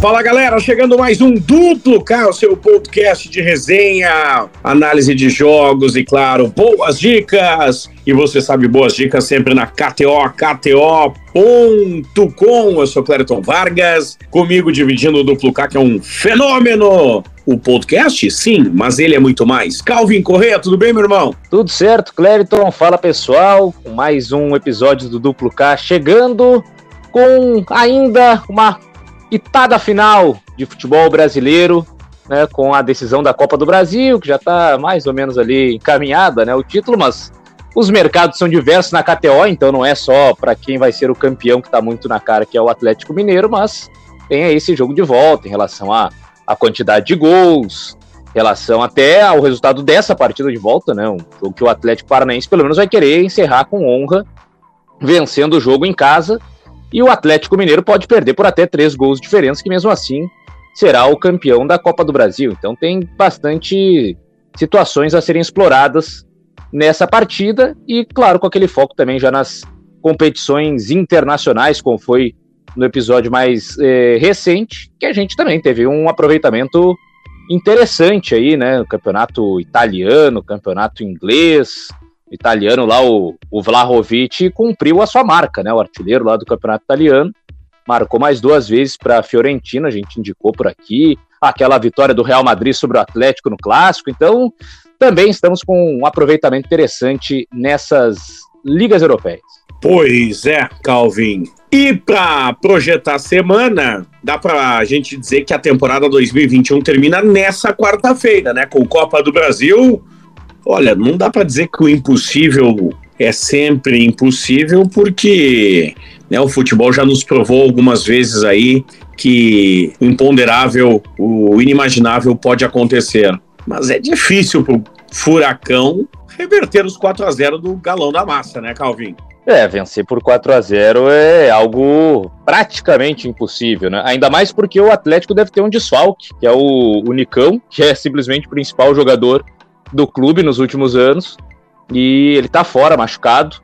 Fala galera, chegando mais um Duplo K, o seu podcast de resenha, análise de jogos e, claro, boas dicas. E você sabe, boas dicas sempre na KTO, KTO.com. Eu sou Clériton Vargas, comigo dividindo o Duplo K, que é um fenômeno. O podcast, sim, mas ele é muito mais. Calvin Correia, tudo bem, meu irmão? Tudo certo, Clériton. Fala pessoal, mais um episódio do Duplo K chegando com ainda uma pitada final de futebol brasileiro, né, com a decisão da Copa do Brasil, que já está mais ou menos ali encaminhada, né, o título, mas os mercados são diversos na KTO, então não é só para quem vai ser o campeão que está muito na cara, que é o Atlético Mineiro, mas tem aí esse jogo de volta em relação à, à quantidade de gols, relação até ao resultado dessa partida de volta, né, um jogo que o Atlético Paranaense pelo menos vai querer encerrar com honra, vencendo o jogo em casa, e o Atlético Mineiro pode perder por até três gols de diferença, que mesmo assim será o campeão da Copa do Brasil. Então tem bastante situações a serem exploradas nessa partida. E, claro, com aquele foco também já nas competições internacionais, como foi no episódio mais eh, recente, que a gente também teve um aproveitamento interessante aí, né? Campeonato italiano, campeonato inglês, italiano lá, o, o Vlahovic, cumpriu a sua marca, né? O artilheiro lá do campeonato italiano. Marcou mais duas vezes para a Fiorentina, a gente indicou por aqui. Aquela vitória do Real Madrid sobre o Atlético no Clássico. Então, também estamos com um aproveitamento interessante nessas ligas europeias. Pois é, Calvin. E para projetar a semana, dá para a gente dizer que a temporada 2021 termina nessa quarta-feira, né? Com Copa do Brasil, Olha, não dá para dizer que o impossível é sempre impossível, porque né, o futebol já nos provou algumas vezes aí que o imponderável, o inimaginável pode acontecer. Mas é difícil para o Furacão reverter os 4 a 0 do galão da massa, né, Calvin? É, vencer por 4 a 0 é algo praticamente impossível, né? Ainda mais porque o Atlético deve ter um desfalque, que é o, o Nicão, que é simplesmente o principal jogador do clube nos últimos anos e ele tá fora, machucado.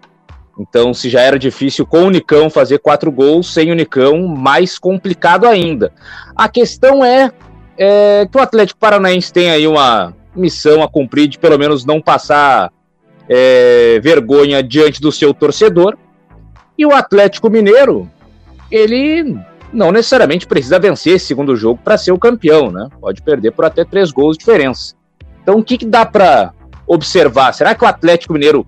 Então, se já era difícil com o Nicão fazer quatro gols, sem o Nicão, mais complicado ainda. A questão é, é que o Atlético Paranaense tem aí uma missão a cumprir de pelo menos não passar é, vergonha diante do seu torcedor. E o Atlético Mineiro, ele não necessariamente precisa vencer esse segundo jogo para ser o campeão, né? Pode perder por até três gols de diferença. Então, o que, que dá para observar? Será que o Atlético Mineiro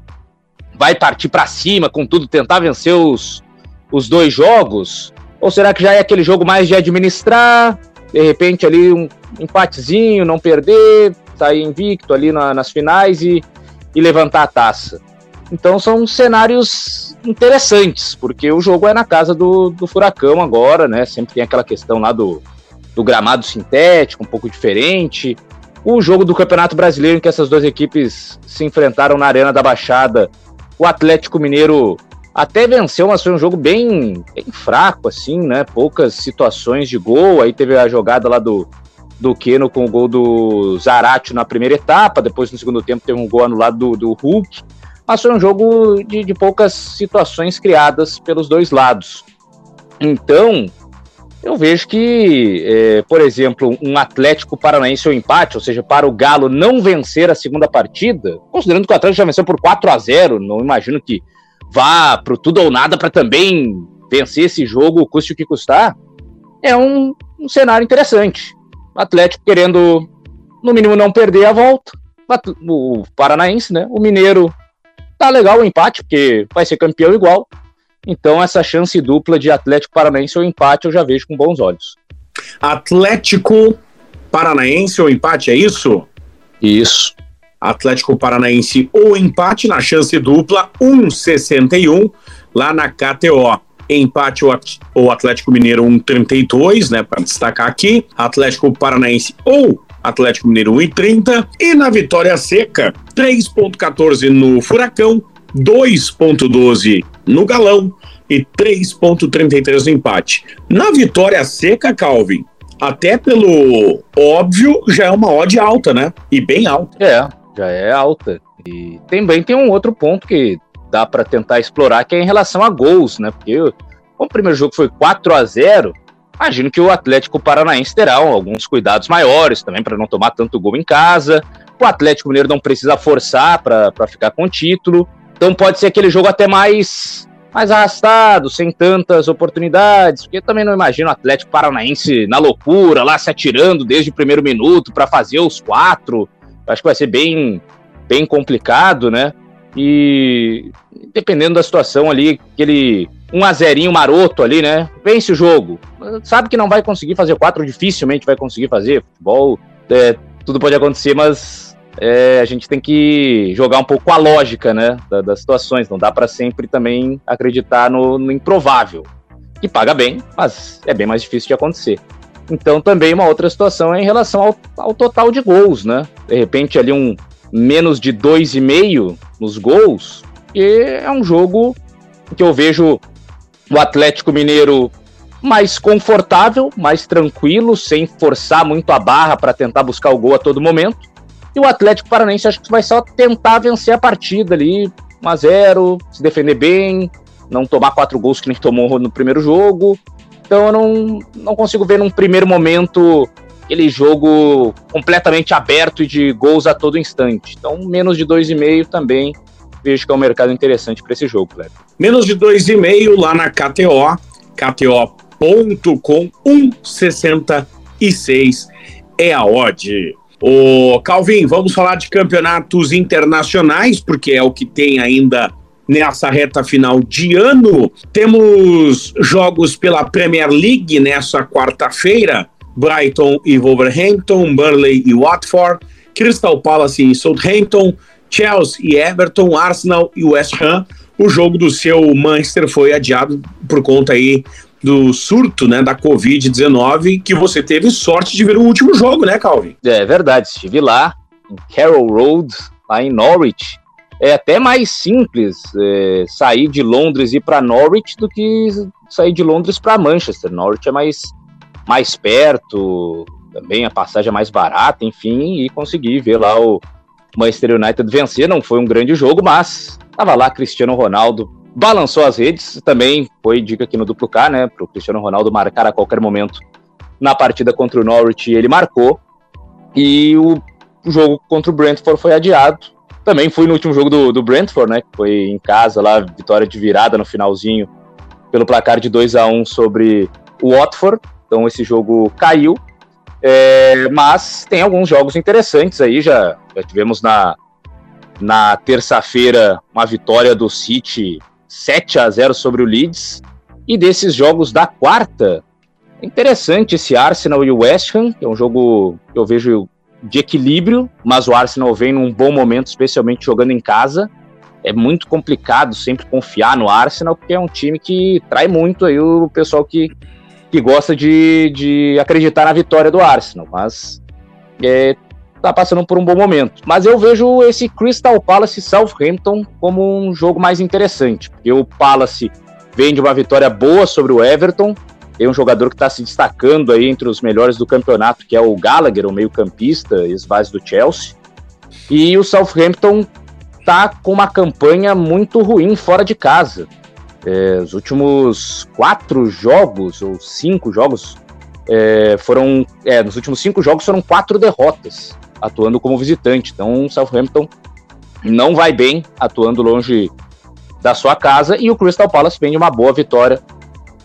vai partir para cima com tudo, tentar vencer os, os dois jogos? Ou será que já é aquele jogo mais de administrar, de repente ali um empatezinho, não perder, sair invicto ali na, nas finais e, e levantar a taça? Então são cenários interessantes, porque o jogo é na casa do, do Furacão agora, né? Sempre tem aquela questão lá do, do gramado sintético, um pouco diferente o jogo do Campeonato Brasileiro em que essas duas equipes se enfrentaram na Arena da Baixada, o Atlético Mineiro até venceu, mas foi um jogo bem, bem fraco, assim, né? Poucas situações de gol. Aí teve a jogada lá do, do Keno com o gol do Zarate na primeira etapa, depois no segundo tempo teve um gol anulado do, do Hulk. Mas foi um jogo de, de poucas situações criadas pelos dois lados. Então, eu vejo que, é, por exemplo, um Atlético Paranaense ou empate, ou seja, para o Galo não vencer a segunda partida, considerando que o Atlético já venceu por 4 a 0 não imagino que vá pro tudo ou nada para também vencer esse jogo, custe o que custar, é um, um cenário interessante. O Atlético querendo, no mínimo, não perder a volta, o Paranaense, né? O Mineiro tá legal o empate, porque vai ser campeão igual. Então, essa chance dupla de Atlético Paranaense ou empate eu já vejo com bons olhos. Atlético Paranaense ou empate, é isso? Isso. Atlético Paranaense ou empate na chance dupla 1,61 lá na KTO. Empate ou Atlético Mineiro 1,32, né? Para destacar aqui. Atlético Paranaense ou Atlético Mineiro 1,30. E na vitória seca, 3,14 no Furacão, 2,12 no galão e 3,33 no empate. Na vitória seca, Calvin, até pelo óbvio, já é uma odd alta, né? E bem alta. É, já é alta. E também tem um outro ponto que dá para tentar explorar, que é em relação a gols, né? Porque como o primeiro jogo foi 4 a 0 imagino que o Atlético Paranaense terá alguns cuidados maiores também para não tomar tanto gol em casa. O Atlético Mineiro não precisa forçar para ficar com o título. Então pode ser aquele jogo até mais mais arrastado, sem tantas oportunidades, porque também não imagino o Atlético Paranaense na loucura, lá se atirando desde o primeiro minuto para fazer os quatro. Acho que vai ser bem, bem complicado, né? E dependendo da situação ali, aquele um a zerinho maroto ali, né? Vence o jogo. Sabe que não vai conseguir fazer quatro, dificilmente vai conseguir fazer. Futebol, é, tudo pode acontecer, mas é, a gente tem que jogar um pouco a lógica, né? Da, das situações. Não dá para sempre também acreditar no, no improvável. Que paga bem, mas é bem mais difícil de acontecer. Então também uma outra situação é em relação ao, ao total de gols, né? De repente ali um menos de 2,5 nos gols, e é um jogo que eu vejo o Atlético Mineiro mais confortável, mais tranquilo, sem forçar muito a barra para tentar buscar o gol a todo momento. E o Atlético Paranaense acho que vai só tentar vencer a partida ali, 1 a 0, se defender bem, não tomar quatro gols que nem tomou no primeiro jogo. Então eu não, não consigo ver num primeiro momento aquele jogo completamente aberto e de gols a todo instante. Então menos de 2,5 também vejo que é um mercado interessante para esse jogo, Cleber. Menos de 2,5 lá na KTO, kto.com, 1,66 é a odd. O Calvin, vamos falar de campeonatos internacionais, porque é o que tem ainda nessa reta final de ano. Temos jogos pela Premier League nessa quarta-feira: Brighton e Wolverhampton, Burnley e Watford, Crystal Palace e Southampton, Chelsea e Everton, Arsenal e West Ham. O jogo do seu Manchester foi adiado por conta aí do surto, né, da Covid-19, que você teve sorte de ver o último jogo, né, Calvin? É verdade, estive lá, em Carroll Road, lá em Norwich. É até mais simples é, sair de Londres e ir para Norwich do que sair de Londres para Manchester. Norwich é mais, mais perto, também a passagem é mais barata, enfim, e consegui ver lá o, Manchester United vencer, não foi um grande jogo, mas estava lá Cristiano Ronaldo, balançou as redes, também foi dica aqui no duplo K, né, para o Cristiano Ronaldo marcar a qualquer momento na partida contra o Norwich, ele marcou, e o jogo contra o Brentford foi adiado, também fui no último jogo do, do Brentford, né, que foi em casa lá, vitória de virada no finalzinho, pelo placar de 2 a 1 sobre o Watford, então esse jogo caiu, é, mas tem alguns jogos interessantes aí, já, já tivemos na, na terça-feira uma vitória do City 7 a 0 sobre o Leeds. E desses jogos da quarta, é interessante esse Arsenal e o West Ham, que é um jogo que eu vejo de equilíbrio, mas o Arsenal vem num bom momento, especialmente jogando em casa. É muito complicado sempre confiar no Arsenal, porque é um time que trai muito aí o pessoal que que gosta de, de acreditar na vitória do Arsenal, mas é, tá passando por um bom momento. Mas eu vejo esse Crystal Palace Southampton como um jogo mais interessante, porque o Palace vem de uma vitória boa sobre o Everton, tem um jogador que está se destacando aí entre os melhores do campeonato, que é o Gallagher, o meio-campista, ex-base do Chelsea. E o Southampton tá com uma campanha muito ruim fora de casa. É, os últimos quatro jogos, ou cinco jogos, é, foram. É, nos últimos cinco jogos foram quatro derrotas, atuando como visitante. Então o Southampton não vai bem atuando longe da sua casa e o Crystal Palace vem de uma boa vitória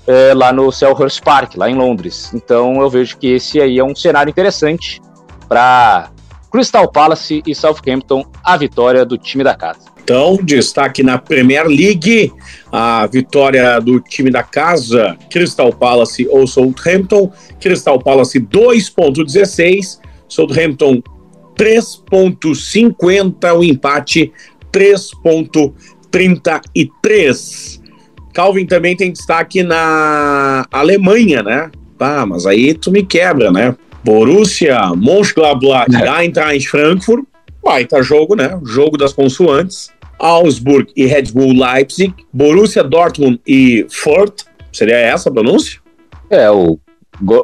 é, lá no Selhurst Park, lá em Londres. Então eu vejo que esse aí é um cenário interessante para Crystal Palace e Southampton, a vitória do time da casa. Então, destaque na Premier League, a vitória do time da casa, Crystal Palace ou Southampton. Crystal Palace 2.16, Southampton 3.50, o empate 3.33. Calvin também tem destaque na Alemanha, né? Tá, mas aí tu me quebra, né? Borussia Mönchengladbach é. Eintracht Frankfurt baita jogo, né? Jogo das consoantes. Augsburg e Red Bull Leipzig, Borussia Dortmund e Furt. Seria essa a pronúncia? É, o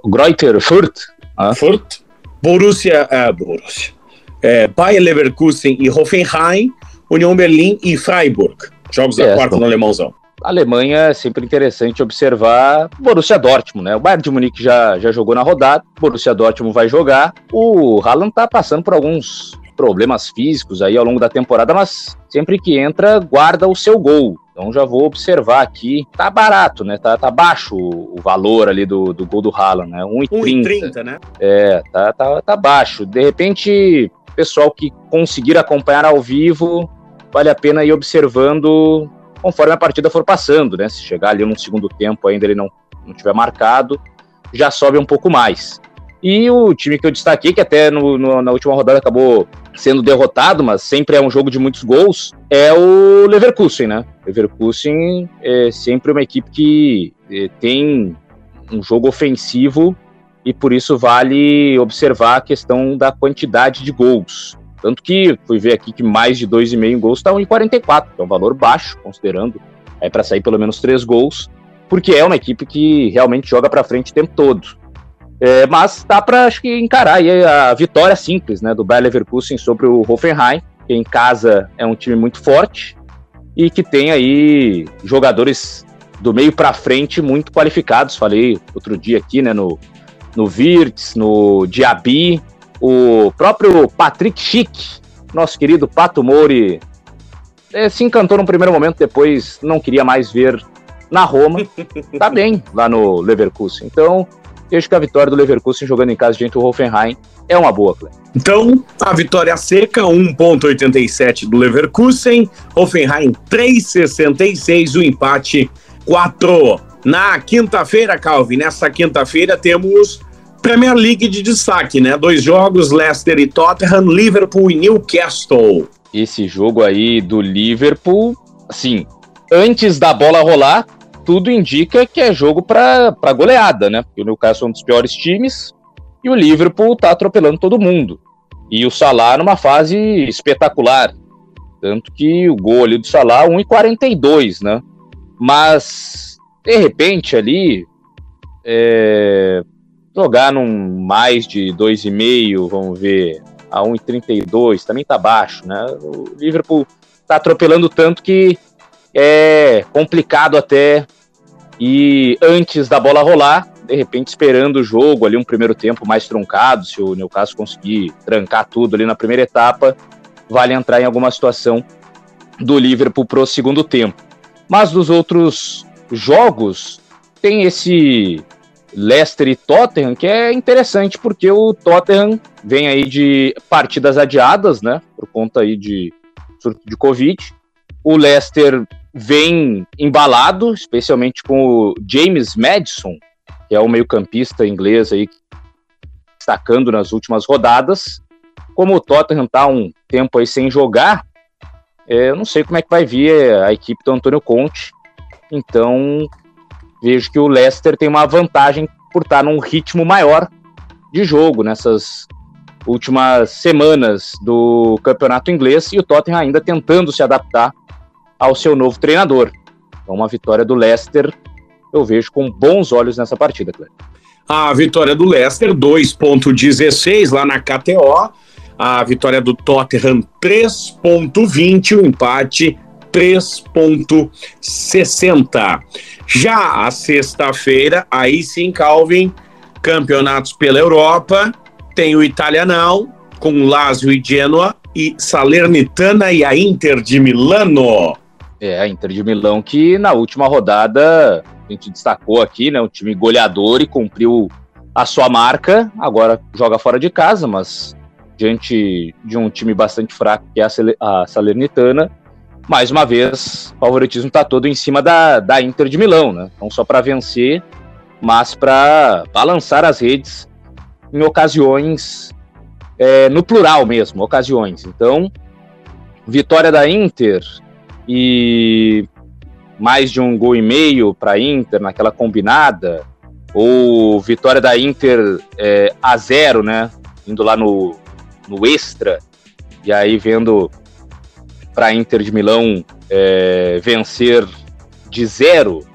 Greuter Furt. Ah. Furt. Borussia, é, Borussia. é, Bayer Leverkusen e Hoffenheim, União Berlim e Freiburg. Jogos da é, quarta no alemãozão. Alemanha é sempre interessante observar Borussia Dortmund, né? O Bayern de Munique já, já jogou na rodada, Borussia Dortmund vai jogar. O Haaland tá passando por alguns problemas físicos aí ao longo da temporada, mas sempre que entra, guarda o seu gol. Então já vou observar aqui, tá barato, né? Tá, tá baixo o, o valor ali do, do gol do Haaland, né? 1,30. 1,30, né? É, tá, tá, tá baixo. De repente, pessoal que conseguir acompanhar ao vivo, vale a pena ir observando conforme a partida for passando, né? Se chegar ali no segundo tempo ainda ele não, não tiver marcado, já sobe um pouco mais. E o time que eu destaquei, que até no, no, na última rodada acabou sendo derrotado, mas sempre é um jogo de muitos gols, é o Leverkusen, né? Leverkusen é sempre uma equipe que é, tem um jogo ofensivo e por isso vale observar a questão da quantidade de gols. Tanto que fui ver aqui que mais de 2,5 gols está 1,44, que é um valor baixo, considerando é para sair pelo menos 3 gols, porque é uma equipe que realmente joga para frente o tempo todo. É, mas dá para acho que encarar a vitória simples né, do Bayer Leverkusen sobre o Hoffenheim, que em casa é um time muito forte e que tem aí jogadores do meio para frente muito qualificados. Falei outro dia aqui, né, no, no Virtus, no Diaby, o próprio Patrick Schick, nosso querido Pato Mori, é, se encantou no primeiro momento, depois não queria mais ver na Roma. tá bem lá no Leverkusen. Então, vejo que a vitória do Leverkusen jogando em casa diante do Hoffenheim é uma boa, Clé. Então, a vitória seca, 1,87 do Leverkusen, Hoffenheim 3,66, o empate 4. Na quinta-feira, Calvin, nessa quinta-feira temos Premier League de destaque, né? Dois jogos, Leicester e Tottenham, Liverpool e Newcastle. Esse jogo aí do Liverpool, assim, antes da bola rolar, tudo indica que é jogo para goleada, né? Porque o Newcastle é um dos piores times e o Liverpool tá atropelando todo mundo. E o Salah numa fase espetacular. Tanto que o gol ali do Salah 1,42, né? Mas, de repente ali, é, jogar num mais de 2,5, vamos ver, a 1,32, também tá baixo, né? O Liverpool tá atropelando tanto que é complicado até e antes da bola rolar, de repente esperando o jogo ali um primeiro tempo mais truncado, se o Newcastle conseguir trancar tudo ali na primeira etapa, vale entrar em alguma situação do Liverpool pro segundo tempo. Mas dos outros jogos, tem esse Leicester e Tottenham, que é interessante porque o Tottenham vem aí de partidas adiadas, né, por conta aí de surto de Covid. O Leicester vem embalado, especialmente com o James Madison, que é o meio-campista inglês aí destacando nas últimas rodadas. Como o Tottenham tá um tempo aí sem jogar, é, eu não sei como é que vai vir a equipe do Antônio Conte. Então, vejo que o Leicester tem uma vantagem por estar num ritmo maior de jogo nessas últimas semanas do campeonato inglês e o Tottenham ainda tentando se adaptar ao seu novo treinador. Então, uma vitória do Leicester eu vejo com bons olhos nessa partida, Cleber. A vitória do Leicester, 2,16 lá na KTO. A vitória do Tottenham, 3,20. O empate, 3,60. Já a sexta-feira, aí sim, Calvin, campeonatos pela Europa, tem o Italianão, com Lazio e Genoa, e Salernitana e a Inter de Milano. É, a Inter de Milão que na última rodada a gente destacou aqui, né, um time goleador e cumpriu a sua marca, agora joga fora de casa, mas diante de um time bastante fraco que é a Salernitana, mais uma vez, o favoritismo está todo em cima da, da Inter de Milão, né? Não só para vencer, mas para balançar as redes em ocasiões, é, no plural mesmo, ocasiões. Então, vitória da Inter e mais de um gol e meio para a Inter naquela combinada, ou vitória da Inter é, a zero, né? Indo lá no, no extra, e aí vendo para a Inter de Milão é, vencer de zero,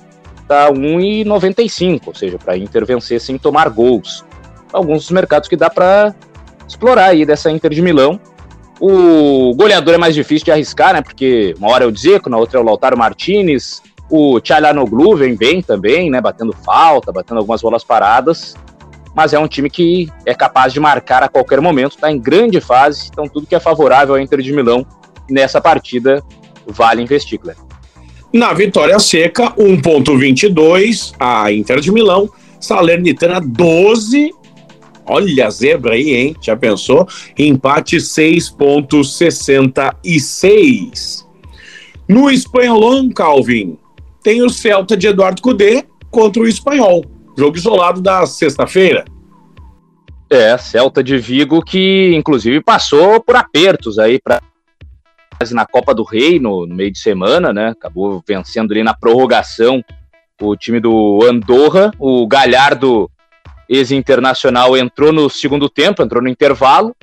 tá 1,95, ou seja, para a Inter vencer sem tomar gols. Alguns dos mercados que dá para explorar aí dessa Inter de Milão. O goleador é mais difícil de arriscar, né? Porque uma hora é o Dzeko, na outra é o Lautaro Martinez. O Tchalanoglu vem bem também, né? Batendo falta, batendo algumas bolas paradas. Mas é um time que é capaz de marcar a qualquer momento, está em grande fase, então tudo que é favorável ao Inter de Milão nessa partida vale investir, Cleber. Na vitória seca, 1.22, a Inter de Milão, Salernitana 12. Olha a zebra aí, hein? Já pensou? Empate 6.66. No espanholão, Calvin, tem o Celta de Eduardo Cudê contra o Espanhol. Jogo isolado da sexta-feira. É, Celta de Vigo que inclusive passou por apertos aí para na Copa do Rei no, no, meio de semana, né? Acabou vencendo ali na prorrogação o time do Andorra. O Galhardo, ex-internacional, entrou no segundo tempo, entrou no intervalo.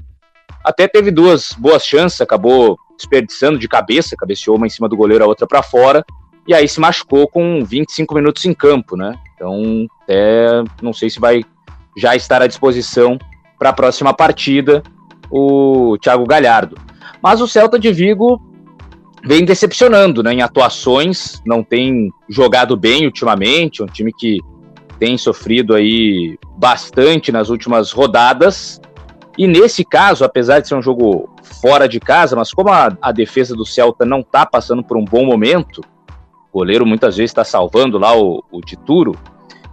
Até teve duas boas chances, acabou desperdiçando de cabeça, cabeceou uma em cima do goleiro, a outra para fora. E aí se machucou com 25 minutos em campo, né? Então, até não sei se vai já estar à disposição para a próxima partida o Thiago Galhardo. Mas o Celta de Vigo vem decepcionando né, em atuações, não tem jogado bem ultimamente, um time que tem sofrido aí bastante nas últimas rodadas. E nesse caso, apesar de ser um jogo fora de casa, mas como a, a defesa do Celta não está passando por um bom momento, o goleiro muitas vezes está salvando lá o, o Tituro,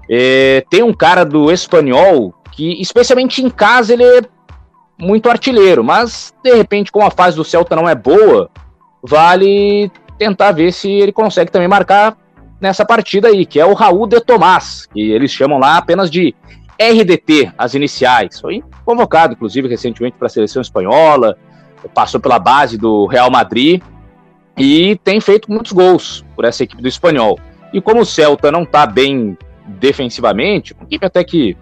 é, tem um cara do espanhol que, especialmente em casa, ele é muito artilheiro, mas de repente, como a fase do Celta não é boa, vale tentar ver se ele consegue também marcar nessa partida aí, que é o Raul de Tomás, que eles chamam lá apenas de RDT, as iniciais. Foi convocado, inclusive, recentemente para a seleção espanhola, passou pela base do Real Madrid e tem feito muitos gols por essa equipe do espanhol. E como o Celta não está bem defensivamente, uma equipe até que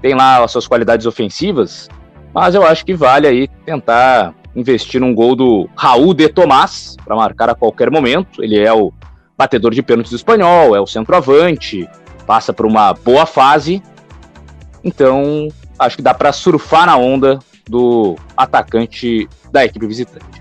tem lá as suas qualidades ofensivas, mas eu acho que vale aí tentar investir num gol do Raul de Tomás para marcar a qualquer momento. Ele é o batedor de pênaltis do espanhol, é o centroavante, passa por uma boa fase. Então, acho que dá para surfar na onda do atacante da equipe visitante.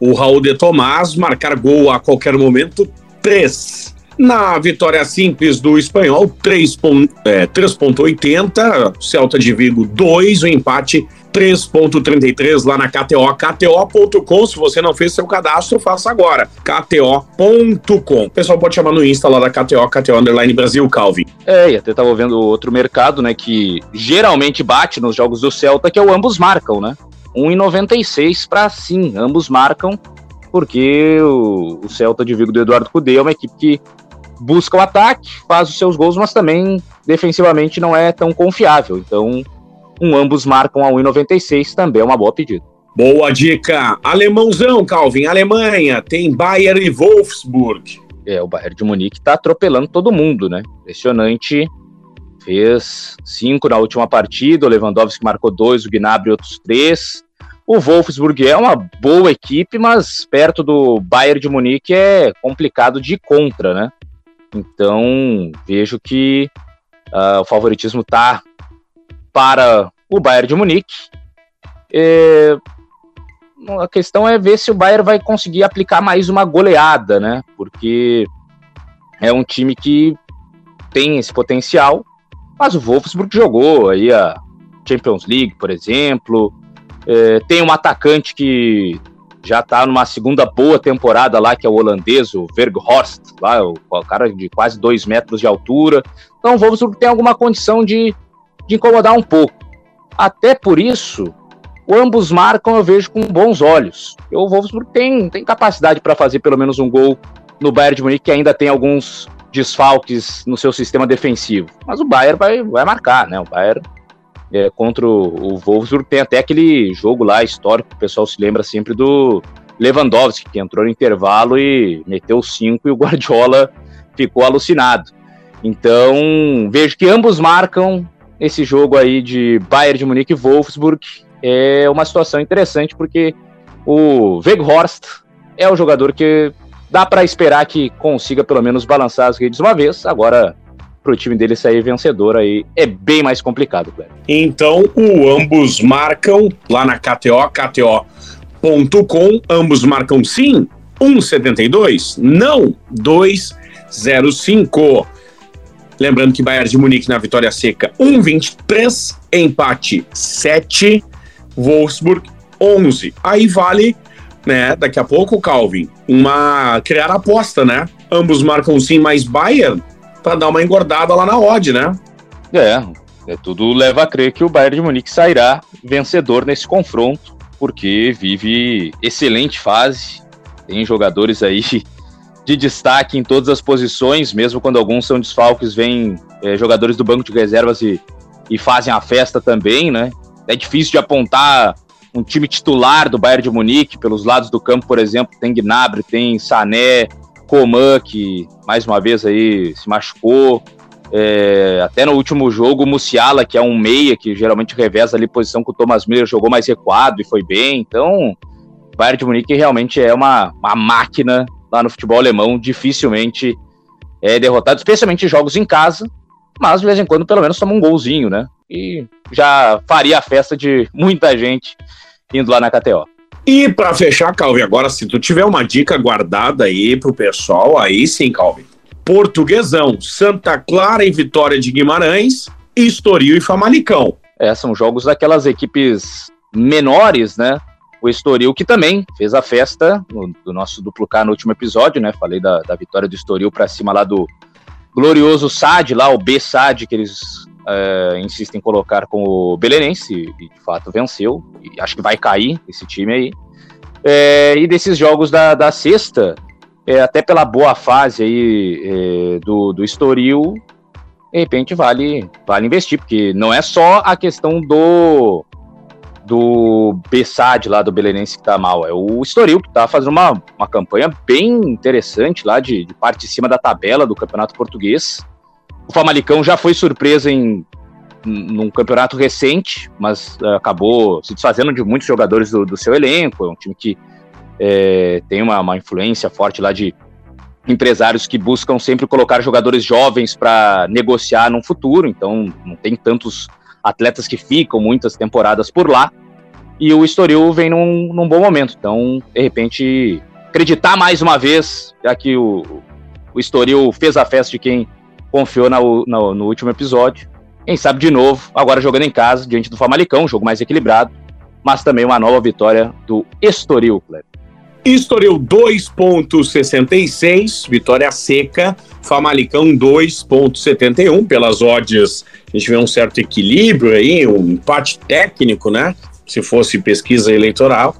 O Raul de Tomás marcar gol a qualquer momento, três. Na vitória simples do espanhol, 3,80. É, Celta de Vigo, 2. O empate 3.33 lá na KTO, KTO.com. Se você não fez seu cadastro, faça agora. KTO.com. O pessoal pode chamar no Insta lá da KTO, KTO Underline Brasil, Calvin. É, e até tava vendo outro mercado, né, que geralmente bate nos jogos do Celta, que é o ambos marcam, né? 1,96 para sim, ambos marcam, porque o, o Celta de Vigo do Eduardo Cudê é uma equipe que busca o ataque, faz os seus gols, mas também defensivamente não é tão confiável. Então, um ambos marcam a 1,96 também é uma boa pedida. Boa dica. Alemãozão, Calvin. Alemanha tem Bayern e Wolfsburg. É, o Bayern de Munique tá atropelando todo mundo, né? Impressionante. Fez cinco na última partida, o Lewandowski marcou dois, o Gnabry outros três. O Wolfsburg é uma boa equipe, mas perto do Bayern de Munique é complicado de contra, né? Então, vejo que uh, o favoritismo tá para o Bayern de Munique. É, a questão é ver se o Bayern vai conseguir aplicar mais uma goleada, né? Porque é um time que tem esse potencial, mas o Wolfsburg jogou aí a Champions League, por exemplo. É, tem um atacante que já está numa segunda boa temporada lá, que é o holandês, o Verghorst, lá, o, o cara de quase dois metros de altura. Então o Wolfsburg tem alguma condição de de incomodar um pouco. Até por isso, ambos marcam, eu vejo com bons olhos. O Wolfsburg tem, tem capacidade para fazer pelo menos um gol no Bayern de Munique, que ainda tem alguns desfalques no seu sistema defensivo. Mas o Bayern vai, vai marcar, né? O Bayern é, contra o, o Wolfsburg tem até aquele jogo lá histórico, o pessoal se lembra sempre do Lewandowski, que entrou no intervalo e meteu cinco e o Guardiola ficou alucinado. Então, vejo que ambos marcam, esse jogo aí de Bayern de Munique e Wolfsburg é uma situação interessante porque o Weghorst é o jogador que dá para esperar que consiga pelo menos balançar as redes uma vez. Agora, para o time dele sair vencedor aí é bem mais complicado, Então, o ambos marcam lá na KTO KTO.com, ambos marcam sim, 1,72, não, 2,05. Lembrando que Bayern de Munique na vitória seca 1,23, empate 7, Wolfsburg 11. Aí vale, né, daqui a pouco, Calvin, uma criar aposta, né? Ambos marcam sim mais Bayern para dar uma engordada lá na odd, né? É, é, tudo leva a crer que o Bayern de Munique sairá vencedor nesse confronto, porque vive excelente fase, tem jogadores aí de destaque em todas as posições, mesmo quando alguns são desfalques, vêm é, jogadores do banco de reservas e, e fazem a festa também, né? É difícil de apontar um time titular do Bayern de Munique pelos lados do campo, por exemplo, tem Gnabry, tem Sané, Coman, que mais uma vez aí se machucou, é, até no último jogo, o Musiala, que é um meia, que geralmente reveza ali posição com o Thomas Miller, jogou mais recuado e foi bem. Então, o Bayern de Munique realmente é uma, uma máquina lá no futebol alemão, dificilmente é derrotado, especialmente em jogos em casa, mas de vez em quando pelo menos toma um golzinho, né? E já faria a festa de muita gente indo lá na KTO. E para fechar, Calvin, agora se tu tiver uma dica guardada aí pro pessoal, aí sim, Calvin. Portuguesão, Santa Clara e Vitória de Guimarães, Estoril e Famalicão. É, são jogos daquelas equipes menores, né? O Estoril, que também fez a festa no, do nosso duplo K no último episódio, né? Falei da, da vitória do Estoril para cima lá do glorioso SAD, lá o B-SAD, que eles é, insistem em colocar com o Belenense, e de fato venceu, e acho que vai cair esse time aí. É, e desses jogos da, da sexta, é, até pela boa fase aí é, do, do Estoril, de repente vale, vale investir, porque não é só a questão do do Bessade lá do Belenense que tá mal, é o Estoril que tá fazendo uma, uma campanha bem interessante lá de, de parte de cima da tabela do Campeonato Português. O Famalicão já foi surpresa em num campeonato recente, mas uh, acabou se desfazendo de muitos jogadores do, do seu elenco. É um time que é, tem uma, uma influência forte lá de empresários que buscam sempre colocar jogadores jovens para negociar no futuro, então não tem tantos atletas que ficam muitas temporadas por lá. E o Estoril vem num, num bom momento, então de repente acreditar mais uma vez, já que o, o Estoril fez a festa de quem confiou na, na, no último episódio. Quem sabe de novo, agora jogando em casa, diante do Famalicão, jogo mais equilibrado, mas também uma nova vitória do Estoril, Cleber. Estoril 2.66, vitória seca, Famalicão 2.71, pelas odds a gente vê um certo equilíbrio aí, um empate técnico, né? Se fosse pesquisa eleitoral.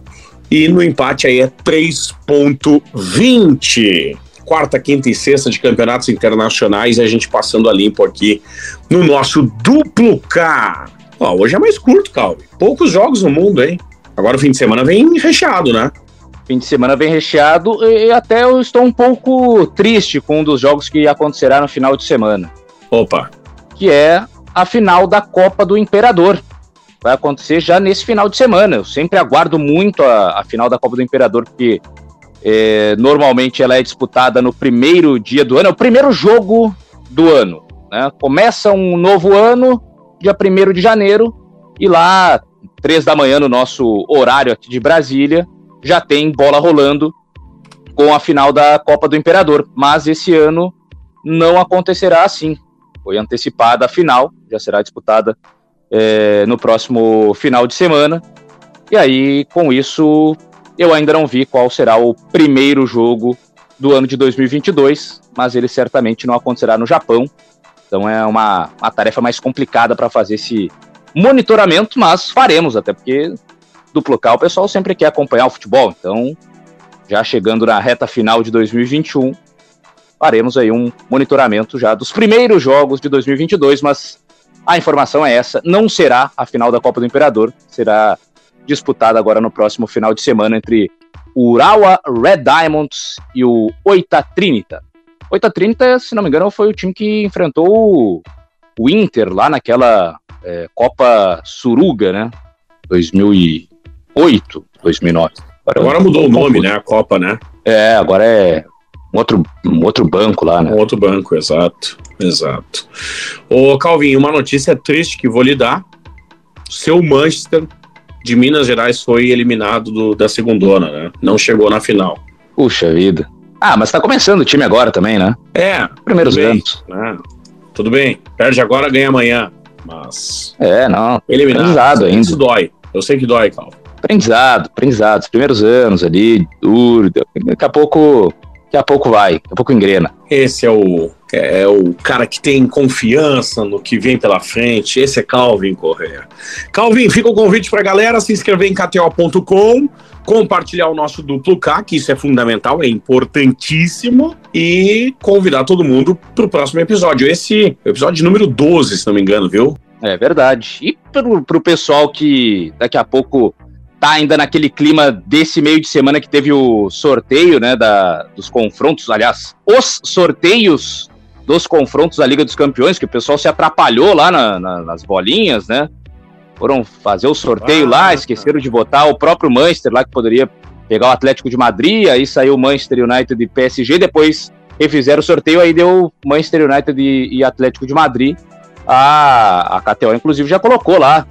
E no empate aí é 3.20. Quarta, quinta e sexta de campeonatos internacionais a gente passando a limpo aqui no nosso duplo K. Ó, hoje é mais curto, Calvi. Poucos jogos no mundo, hein? Agora o fim de semana vem recheado, né? Fim de semana bem recheado e até eu estou um pouco triste com um dos jogos que acontecerá no final de semana. Opa! Que é a final da Copa do Imperador. Vai acontecer já nesse final de semana. Eu sempre aguardo muito a, a final da Copa do Imperador, porque é, normalmente ela é disputada no primeiro dia do ano, é o primeiro jogo do ano. Né? Começa um novo ano, dia 1 de janeiro, e lá, três da manhã, no nosso horário aqui de Brasília, já tem bola rolando com a final da Copa do Imperador. Mas esse ano não acontecerá assim. Foi antecipada a final, já será disputada é, no próximo final de semana. E aí, com isso, eu ainda não vi qual será o primeiro jogo do ano de 2022, mas ele certamente não acontecerá no Japão. Então é uma, uma tarefa mais complicada para fazer esse monitoramento, mas faremos, até porque duplo K, o pessoal sempre quer acompanhar o futebol, então já chegando na reta final de 2021, faremos aí um monitoramento já dos primeiros jogos de 2022, mas a informação é essa, não será a final da Copa do Imperador, será disputada agora no próximo final de semana entre o Urawa Red Diamonds e o Oita Trinita. Oita Trinita, se não me engano, foi o time que enfrentou o Inter lá naquela é, Copa Suruga, né? 2008, 2009. Agora, agora mudou o nome, né? A Copa, né? É, agora é um outro, um outro banco lá, né? Um outro banco, exato. Exato. Ô, Calvin, uma notícia triste que vou lhe dar. Seu Manchester de Minas Gerais foi eliminado do, da segundona, né? Não chegou na final. Puxa vida. Ah, mas tá começando o time agora também, né? É. Primeiros anos. Né? Tudo bem. Perde agora, ganha amanhã. Mas. É, não. Eliminado. Aprendizado ainda. Isso dói. Eu sei que dói, Calvo. Aprendizado, aprendizado. Os primeiros anos ali, duro. Daqui a pouco. Daqui a pouco vai. Daqui a pouco engrena. Esse é o é o cara que tem confiança no que vem pela frente. Esse é Calvin Correa. Calvin, fica o convite para a galera se inscrever em KTO.com, compartilhar o nosso duplo K, que isso é fundamental, é importantíssimo, e convidar todo mundo para o próximo episódio. Esse é o episódio número 12, se não me engano, viu? É verdade. E para o pessoal que daqui a pouco tá ainda naquele clima desse meio de semana que teve o sorteio, né, da, dos confrontos, aliás, os sorteios dos confrontos da Liga dos Campeões, que o pessoal se atrapalhou lá na, na, nas bolinhas, né? Foram fazer o sorteio ah, lá, esqueceram de botar o próprio Manchester lá, que poderia pegar o Atlético de Madrid, aí saiu o Manchester United e PSG, depois refizeram o sorteio, aí deu Manchester United e, e Atlético de Madrid. A, a KTO, inclusive, já colocou lá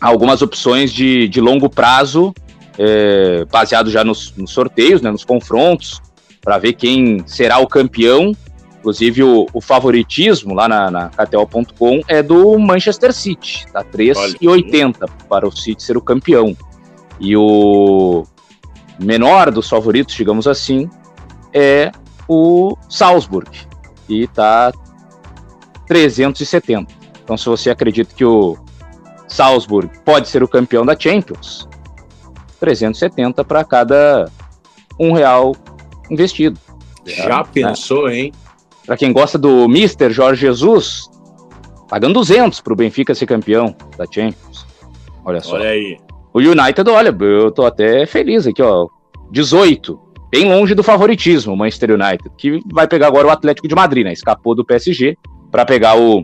algumas opções de, de longo prazo, é, baseado já nos, nos sorteios, né, nos confrontos, para ver quem será o campeão Inclusive, o, o favoritismo lá na, na KTO.com é do Manchester City, tá 3,80 para o City ser o campeão. E o menor dos favoritos, digamos assim, é o Salzburg, e tá 370. Então, se você acredita que o Salzburg pode ser o campeão da Champions, 370 para cada um real investido. Já né? pensou, hein? Para quem gosta do Mister Jorge Jesus, pagando 200 para o Benfica ser campeão da Champions. Olha só. Olha aí. O United, olha, eu tô até feliz aqui, ó. 18. Bem longe do favoritismo, o Manchester United, que vai pegar agora o Atlético de Madrid, né? Escapou do PSG para pegar o,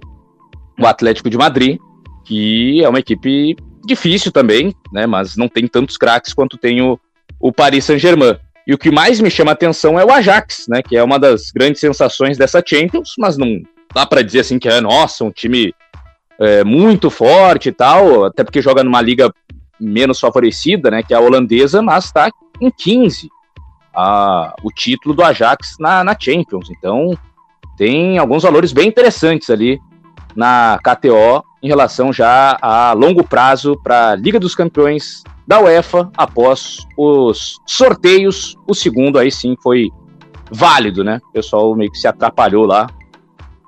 o Atlético de Madrid, que é uma equipe difícil também, né? Mas não tem tantos craques quanto tem o, o Paris Saint-Germain. E o que mais me chama a atenção é o Ajax, né? Que é uma das grandes sensações dessa Champions, mas não dá para dizer assim que é, nossa, um time é, muito forte e tal, até porque joga numa liga menos favorecida, né? Que é a holandesa, mas está em 15 a, o título do Ajax na, na Champions. Então tem alguns valores bem interessantes ali na KTO em relação já a longo prazo para a Liga dos Campeões da UEFA após os sorteios. O segundo aí sim foi válido, né? O pessoal meio que se atrapalhou lá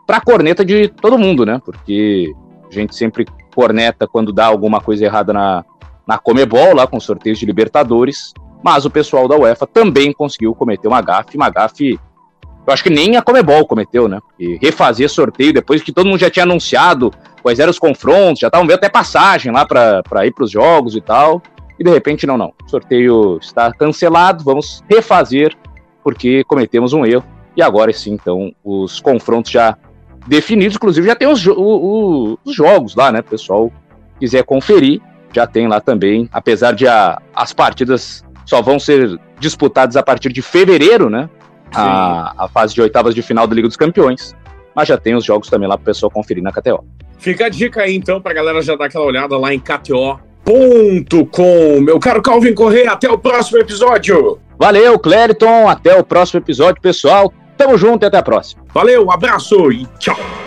para corneta de todo mundo, né? Porque a gente sempre corneta quando dá alguma coisa errada na, na Comebol, lá com sorteios de Libertadores, mas o pessoal da UEFA também conseguiu cometer uma gafe, uma gafe eu acho que nem a Comebol cometeu, né? E refazer sorteio depois que todo mundo já tinha anunciado quais eram os confrontos, já estavam vendo até passagem lá para ir para os jogos e tal. E de repente, não, não, o sorteio está cancelado, vamos refazer porque cometemos um erro. E agora sim, então, os confrontos já definidos, inclusive já tem os, o, os jogos lá, né, pessoal quiser conferir, já tem lá também, apesar de a, as partidas só vão ser disputadas a partir de fevereiro, né, a, a, fase de oitavas de final da Liga dos Campeões, mas já tem os jogos também lá para o pessoal conferir na KTO. Fica a dica aí então para a galera já dar aquela olhada lá em KTO com Meu caro Calvin Correia, até o próximo episódio. Valeu, Clériton. Até o próximo episódio, pessoal. Tamo junto e até a próxima. Valeu, abraço e tchau.